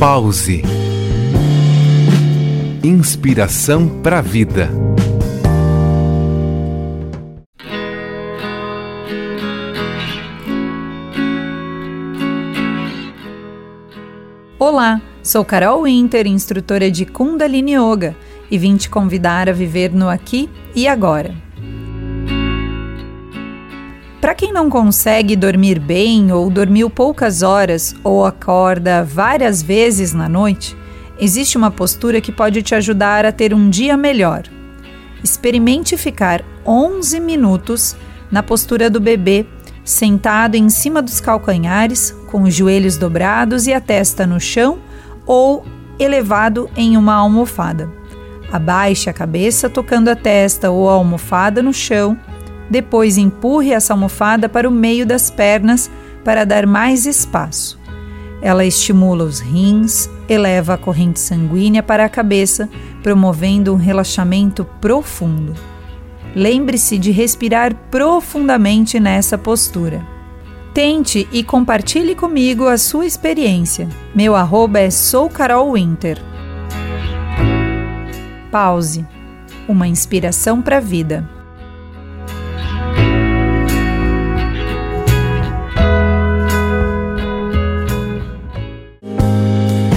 Pause. Inspiração para a vida. Olá, sou Carol Winter, instrutora de Kundalini Yoga, e vim te convidar a viver no aqui e agora. Para quem não consegue dormir bem ou dormiu poucas horas ou acorda várias vezes na noite, existe uma postura que pode te ajudar a ter um dia melhor. Experimente ficar 11 minutos na postura do bebê, sentado em cima dos calcanhares, com os joelhos dobrados e a testa no chão ou elevado em uma almofada. Abaixe a cabeça tocando a testa ou a almofada no chão depois empurre essa almofada para o meio das pernas para dar mais espaço. Ela estimula os rins, eleva a corrente sanguínea para a cabeça, promovendo um relaxamento profundo. Lembre-se de respirar profundamente nessa postura. Tente e compartilhe comigo a sua experiência. Meu arroba é soucarolwinter. Pause. Uma inspiração para a vida.